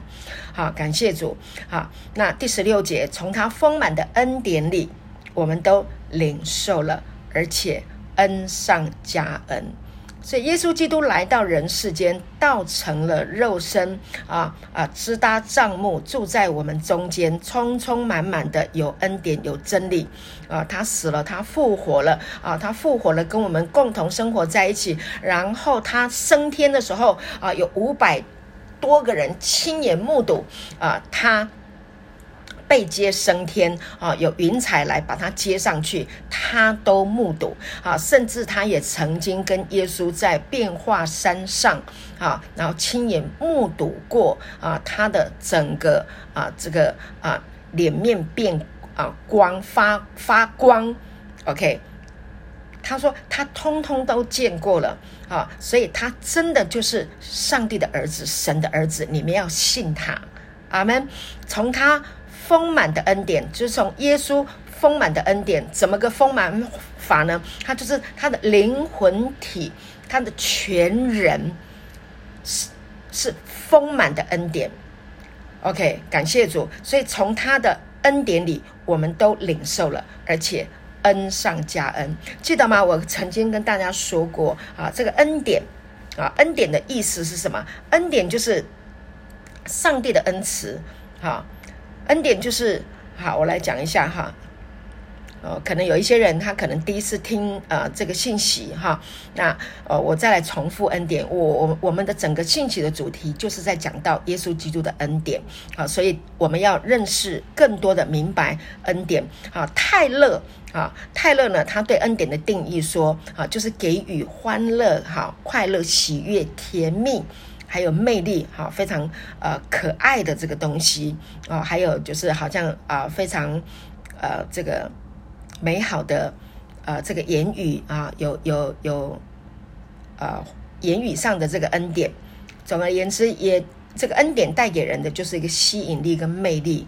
好，感谢主，好，那第十六节，从他丰满的恩典里，我们都领受了，而且。恩上加恩，所以耶稣基督来到人世间，道成了肉身啊啊，支搭帐幕，住在我们中间，充充满满的有恩典有真理啊！他死了，他复活了啊！他复活了，跟我们共同生活在一起。然后他升天的时候啊，有五百多个人亲眼目睹啊，他。被接升天啊，有云彩来把他接上去，他都目睹啊，甚至他也曾经跟耶稣在变化山上啊，然后亲眼目睹过啊，他的整个啊这个啊脸面变啊光发发光，OK，他说他通通都见过了啊，所以他真的就是上帝的儿子，神的儿子，你们要信他，阿门。从他。丰满的恩典，就是从耶稣丰满的恩典，怎么个丰满法呢？他就是他的灵魂体，他的全人是是丰满的恩典。OK，感谢主。所以从他的恩典里，我们都领受了，而且恩上加恩。记得吗？我曾经跟大家说过啊，这个恩典啊，恩典的意思是什么？恩典就是上帝的恩慈，哈。恩典就是好，我来讲一下哈。呃，可能有一些人他可能第一次听呃这个信息哈，那呃我再来重复恩典。我我我们的整个信息的主题就是在讲到耶稣基督的恩典啊，所以我们要认识更多的明白恩典啊。泰勒啊，泰勒呢，他对恩典的定义说啊，就是给予欢乐哈，快乐、喜悦、甜蜜还有魅力，哈，非常呃可爱的这个东西啊，还有就是好像啊非常呃这个美好的呃这个言语啊，有有有呃言语上的这个恩典。总而言之，也这个恩典带给人的就是一个吸引力跟魅力。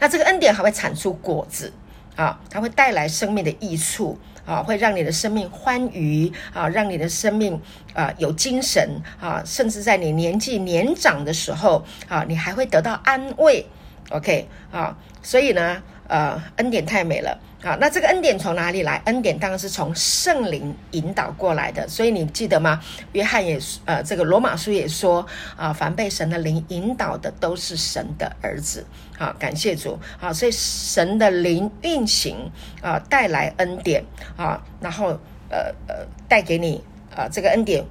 那这个恩典还会产出果子啊，它会带来生命的益处。啊，会让你的生命欢愉啊，让你的生命啊有精神啊，甚至在你年纪年长的时候啊，你还会得到安慰。OK 啊，所以呢，呃，恩典太美了啊。那这个恩典从哪里来？恩典当然是从圣灵引导过来的。所以你记得吗？约翰也呃，这个罗马书也说啊，凡被神的灵引导的，都是神的儿子。好，感谢主。好，所以神的灵运行啊，带来恩典啊，然后呃呃，带给你啊这个恩典，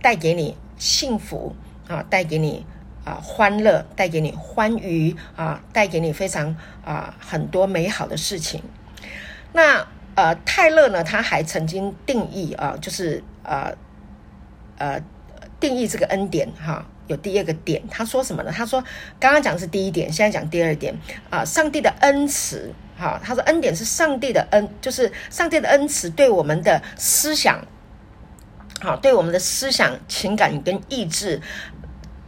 带给你幸福啊，带给你啊欢乐，带给你欢愉啊，带给你非常啊很多美好的事情。那呃泰勒呢，他还曾经定义啊，就是呃呃定义这个恩典哈。有第二个点，他说什么呢？他说刚刚讲是第一点，现在讲第二点啊。上帝的恩慈，哈，他说恩典是上帝的恩，就是上帝的恩慈对我们的思想，好，对我们的思想、情感跟意志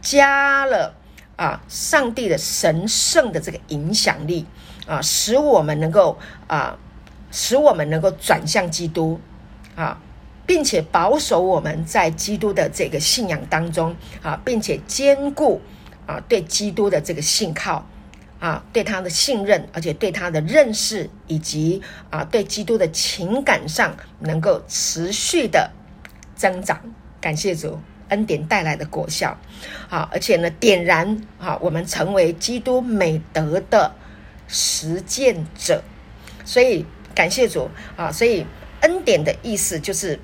加了啊，上帝的神圣的这个影响力啊，使我们能够啊，使我们能够转向基督啊。并且保守我们在基督的这个信仰当中啊，并且兼顾啊对基督的这个信靠啊，对他的信任，而且对他的认识，以及啊对基督的情感上能够持续的增长。感谢主恩典带来的果效啊，而且呢点燃啊我们成为基督美德的实践者。所以感谢主啊，所以恩典的意思就是。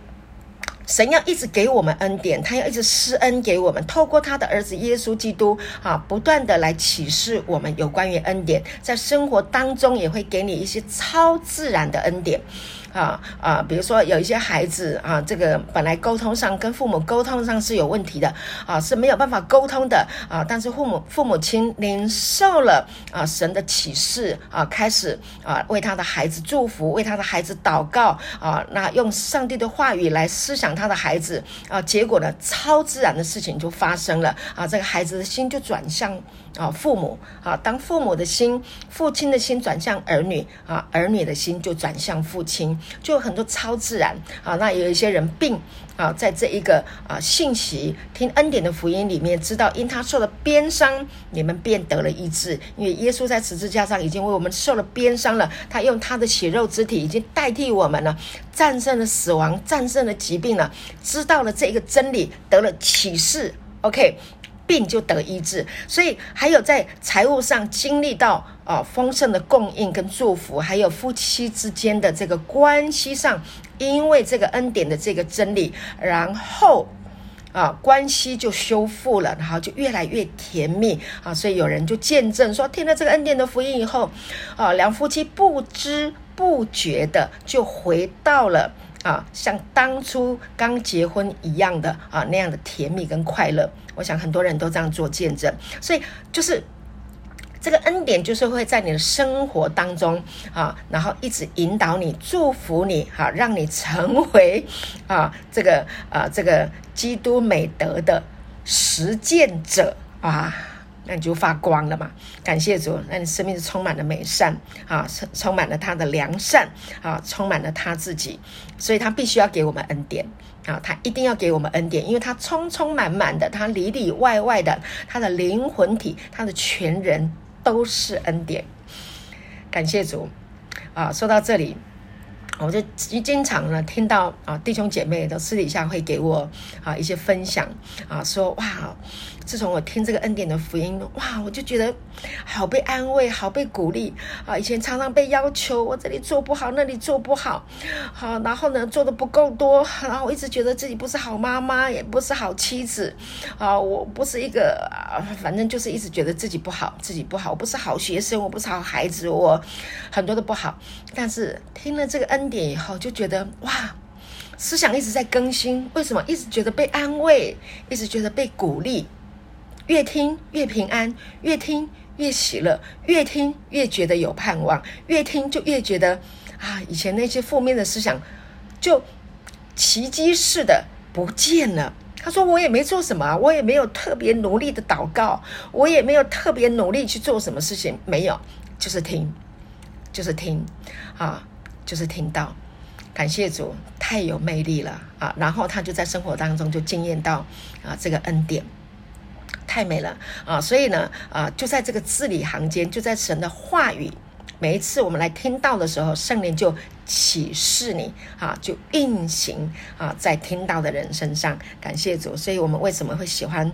神要一直给我们恩典，他要一直施恩给我们，透过他的儿子耶稣基督啊，不断的来启示我们有关于恩典，在生活当中也会给你一些超自然的恩典。啊啊，比如说有一些孩子啊，这个本来沟通上跟父母沟通上是有问题的啊，是没有办法沟通的啊，但是父母父母亲领受了啊神的启示啊，开始啊为他的孩子祝福，为他的孩子祷告啊，那用上帝的话语来思想他的孩子啊，结果呢，超自然的事情就发生了啊，这个孩子的心就转向。啊，父母啊，当父母的心，父亲的心转向儿女啊，儿女的心就转向父亲，就有很多超自然啊。那有一些人病啊，在这一个啊信息听恩典的福音里面，知道因他受了鞭伤，你们便得了医治。因为耶稣在十字架上已经为我们受了鞭伤了，他用他的血肉之体已经代替我们了，战胜了死亡，战胜了疾病了，知道了这一个真理，得了启示。OK。病就得医治，所以还有在财务上经历到啊丰盛的供应跟祝福，还有夫妻之间的这个关系上，因为这个恩典的这个真理，然后啊关系就修复了，然后就越来越甜蜜啊，所以有人就见证说，听了这个恩典的福音以后，啊两夫妻不知不觉的就回到了。啊，像当初刚结婚一样的啊，那样的甜蜜跟快乐，我想很多人都这样做见证。所以就是这个恩典，就是会在你的生活当中啊，然后一直引导你、祝福你，哈，让你成为啊这个啊这个基督美德的实践者啊。那你就发光了嘛？感谢主，那你生命是充满了美善啊，充充满了他的良善啊，充满了他自己，所以他必须要给我们恩典啊，他一定要给我们恩典，因为他充充满满的，他里里外外的，他的灵魂体，他的全人都是恩典。感谢主啊！说到这里。我就经常呢听到啊弟兄姐妹都私底下会给我啊一些分享啊说哇，自从我听这个恩典的福音哇，我就觉得好被安慰，好被鼓励啊。以前常常被要求我这里做不好，那里做不好，好，然后呢做的不够多，然后我一直觉得自己不是好妈妈，也不是好妻子啊，我不是一个啊，反正就是一直觉得自己不好，自己不好，我不是好学生，我不是好孩子，我很多的不好。但是听了这个恩。典以后就觉得哇，思想一直在更新。为什么？一直觉得被安慰，一直觉得被鼓励，越听越平安，越听越喜乐，越听越觉得有盼望，越听就越觉得啊，以前那些负面的思想就奇迹似的不见了。他说：“我也没做什么，我也没有特别努力的祷告，我也没有特别努力去做什么事情，没有，就是听，就是听，啊，就是听到。感谢主，太有魅力了啊！然后他就在生活当中就惊艳到啊，这个恩典太美了啊！所以呢，啊，就在这个字里行间，就在神的话语。”每一次我们来听到的时候，圣灵就启示你啊，就运行啊，在听到的人身上。感谢主，所以我们为什么会喜欢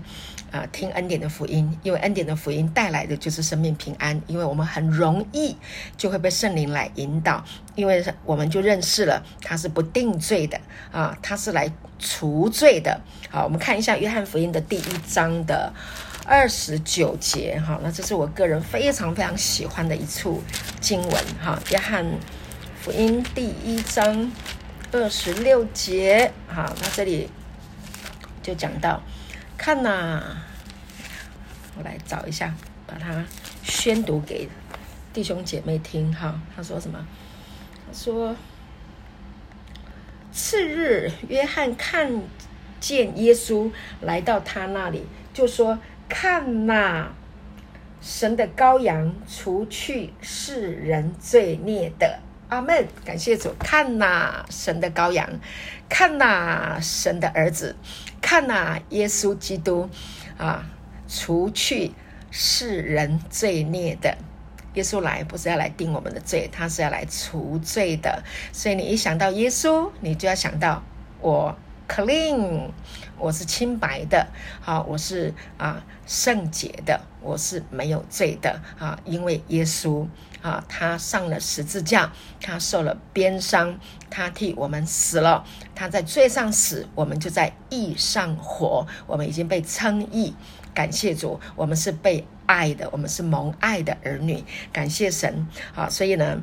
啊听恩典的福音？因为恩典的福音带来的就是生命平安。因为我们很容易就会被圣灵来引导，因为我们就认识了他是不定罪的啊，他是来除罪的。好，我们看一下约翰福音的第一章的。二十九节，哈，那这是我个人非常非常喜欢的一处经文，哈，约翰福音第一章二十六节，哈，那这里就讲到，看呐，我来找一下，把它宣读给弟兄姐妹听，哈，他说什么？他说，次日，约翰看见耶稣来到他那里，就说。看呐，神的羔羊，除去世人罪孽的，阿门。感谢主，看呐，神的羔羊，看呐，神的儿子，看呐，耶稣基督啊，除去世人罪孽的。耶稣来不是要来定我们的罪，他是要来除罪的。所以你一想到耶稣，你就要想到我。clean，我是清白的，好，我是啊圣洁的，我是没有罪的啊，因为耶稣啊，他上了十字架，他受了鞭伤，他替我们死了，他在罪上死，我们就在义上活，我们已经被称义，感谢主，我们是被爱的，我们是蒙爱的儿女，感谢神，好，所以呢。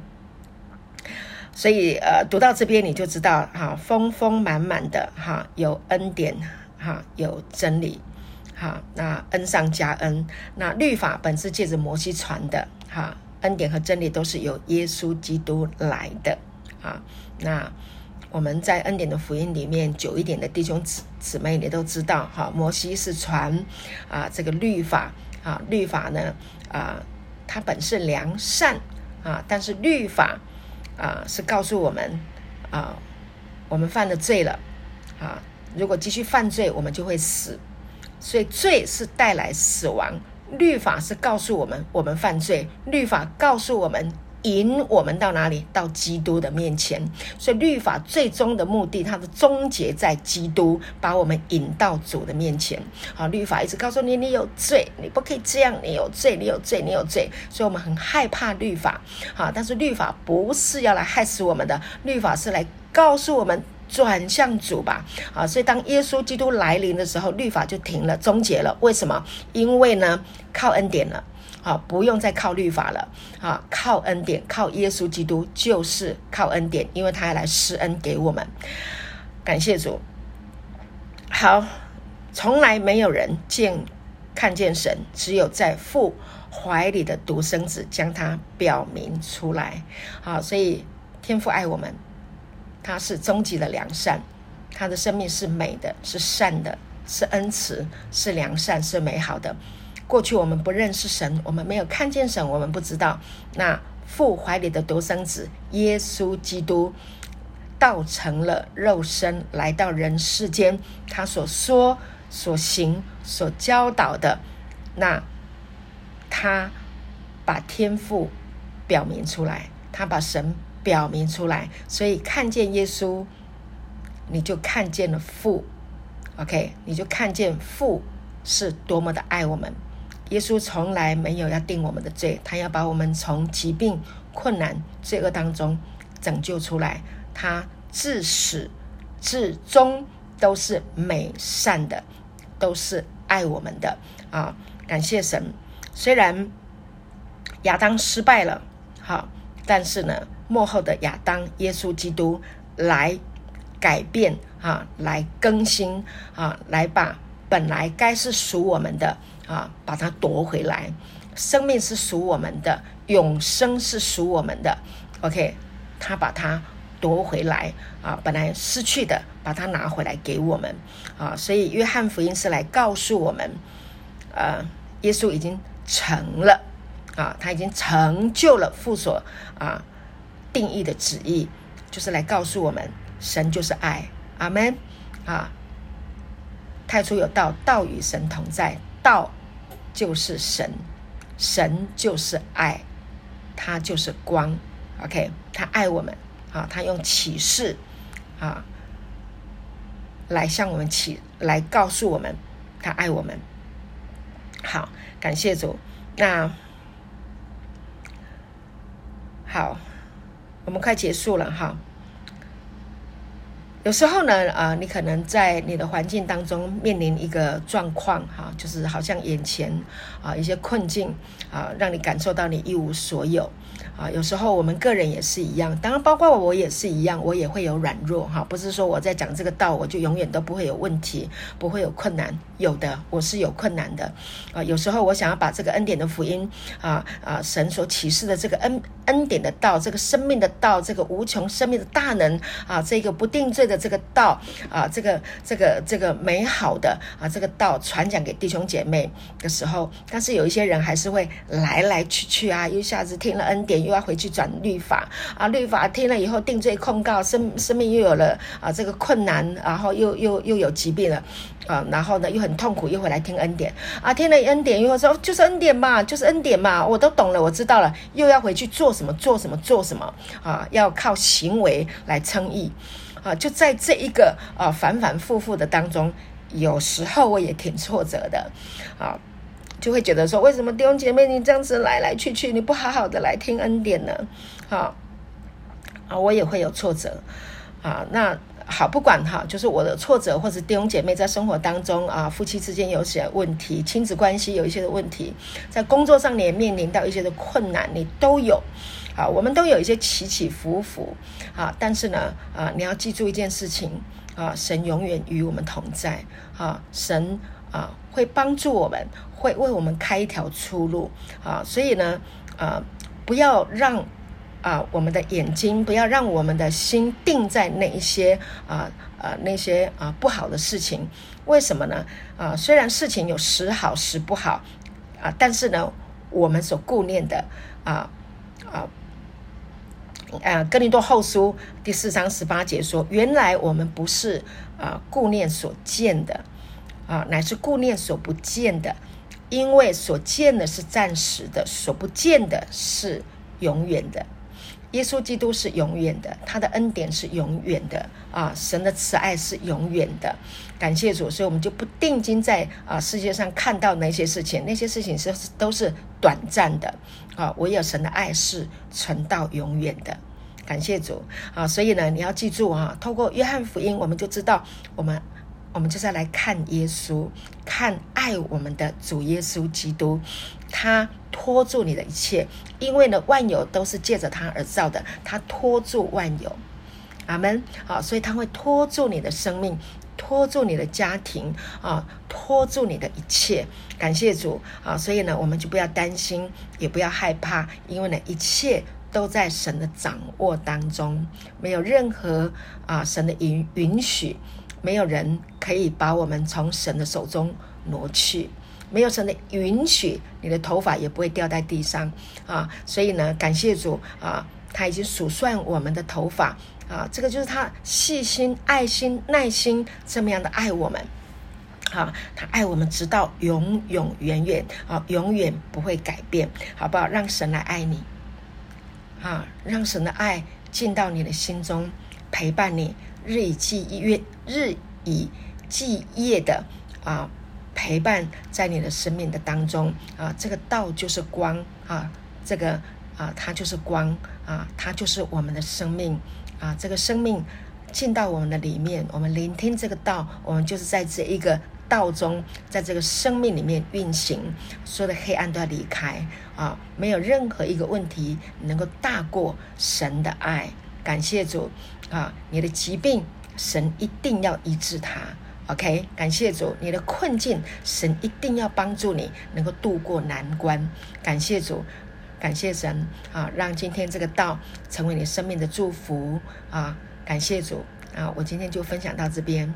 所以，呃，读到这边你就知道，哈，丰丰满满的，哈，有恩典，哈，有真理，哈，那恩上加恩。那律法本是借着摩西传的，哈，恩典和真理都是由耶稣基督来的，啊，那我们在恩典的福音里面，久一点的弟兄姊姊妹，你都知道，哈，摩西是传啊这个律法，啊，律法呢，啊，它本是良善，啊，但是律法。啊，是告诉我们，啊，我们犯了罪了，啊，如果继续犯罪，我们就会死，所以罪是带来死亡。律法是告诉我们，我们犯罪，律法告诉我们。引我们到哪里？到基督的面前。所以律法最终的目的，它的终结在基督，把我们引到主的面前。好，律法一直告诉你，你有罪，你不可以这样，你有罪，你有罪，你有罪。所以我们很害怕律法。好，但是律法不是要来害死我们的，律法是来告诉我们转向主吧。啊，所以当耶稣基督来临的时候，律法就停了，终结了。为什么？因为呢，靠恩典了。啊，不用再靠律法了，啊，靠恩典，靠耶稣基督，就是靠恩典，因为他要来施恩给我们。感谢主。好，从来没有人见看见神，只有在父怀里的独生子将他表明出来。好，所以天父爱我们，他是终极的良善，他的生命是美的，是善的，是恩慈，是良善，是美好的。过去我们不认识神，我们没有看见神，我们不知道。那父怀里的独生子耶稣基督，道成了肉身，来到人世间。他所说、所行、所教导的，那他把天赋表明出来，他把神表明出来。所以看见耶稣，你就看见了父。OK，你就看见父是多么的爱我们。耶稣从来没有要定我们的罪，他要把我们从疾病、困难、罪恶当中拯救出来。他自始至终都是美善的，都是爱我们的啊！感谢神。虽然亚当失败了，好，但是呢，幕后的亚当耶稣基督来改变啊，来更新啊，来把本来该是属我们的啊，把它夺回来。生命是属我们的，永生是属我们的。OK，他把它夺回来啊，本来失去的，把它拿回来给我们啊。所以约翰福音是来告诉我们，呃，耶稣已经成了啊，他已经成就了父所啊定义的旨意，就是来告诉我们，神就是爱。阿门啊！太初有道，道与神同在，道就是神。神就是爱，他就是光，OK，他爱我们啊，他用启示啊来向我们启，来告诉我们他爱我们。好，感谢主。那好，我们快结束了哈。有时候呢，啊，你可能在你的环境当中面临一个状况，哈，就是好像眼前啊一些困境啊，让你感受到你一无所有。啊，有时候我们个人也是一样，当然包括我也是一样，我也会有软弱哈。不是说我在讲这个道，我就永远都不会有问题，不会有困难。有的，我是有困难的。啊，有时候我想要把这个恩典的福音啊啊，神所启示的这个恩恩典的道，这个生命的道，这个无穷生命的大能啊，这个不定罪的这个道啊，这个这个这个美好的啊这个道传讲给弟兄姐妹的时候，但是有一些人还是会来来去去啊，一下子听了恩典。又要回去转律法啊！律法听了以后定罪控告，生生命又有了啊这个困难，然后又又又有疾病了啊！然后呢又很痛苦，又回来听恩典啊！听了恩典又说就是恩典嘛，就是恩典嘛，我都懂了，我知道了，又要回去做什么做什么做什么啊！要靠行为来称义啊！就在这一个啊反反复复的当中，有时候我也挺挫折的啊。就会觉得说，为什么弟兄姐妹你这样子来来去去，你不好好的来听恩典呢？好啊，我也会有挫折啊。那好，不管哈，就是我的挫折，或者弟兄姐妹在生活当中啊，夫妻之间有些问题，亲子关系有一些的问题，在工作上你也面临到一些的困难，你都有啊。我们都有一些起起伏伏啊，但是呢啊，你要记住一件事情啊，神永远与我们同在啊，神啊会帮助我们。会为我们开一条出路啊，所以呢，呃，不要让啊我们的眼睛，不要让我们的心定在那一些啊呃那些啊不好的事情。为什么呢？啊，虽然事情有时好时不好啊，但是呢，我们所顾念的啊啊啊，哥林多后书第四章十八节说，原来我们不是啊顾念所见的啊，乃是顾念所不见的。因为所见的是暂时的，所不见的是永远的。耶稣基督是永远的，他的恩典是永远的啊！神的慈爱是永远的。感谢主，所以我们就不定睛在啊世界上看到那些事情，那些事情是都是短暂的啊！唯有神的爱是存到永远的。感谢主啊！所以呢，你要记住啊，透过约翰福音，我们就知道我们。我们就是要来看耶稣，看爱我们的主耶稣基督，他托住你的一切，因为呢，万有都是借着他而造的，他托住万有，阿门。好，所以他会托住你的生命，托住你的家庭啊，托住你的一切。感谢主啊！所以呢，我们就不要担心，也不要害怕，因为呢，一切都在神的掌握当中，没有任何啊神的允允许。没有人可以把我们从神的手中挪去，没有神的允许，你的头发也不会掉在地上啊！所以呢，感谢主啊，他已经数算我们的头发啊，这个就是他细心、爱心、耐心这么样的爱我们啊，他爱我们直到永永远远啊，永远不会改变，好不好？让神来爱你啊，让神的爱进到你的心中，陪伴你。日以继夜，日以继夜的啊陪伴在你的生命的当中啊，这个道就是光啊，这个啊它就是光啊，它就是我们的生命啊，这个生命进到我们的里面，我们聆听这个道，我们就是在这一个道中，在这个生命里面运行，所有的黑暗都要离开啊，没有任何一个问题能够大过神的爱。感谢主啊，你的疾病，神一定要医治它。OK，感谢主，你的困境，神一定要帮助你能够度过难关。感谢主，感谢神啊，让今天这个道成为你生命的祝福啊！感谢主啊，我今天就分享到这边。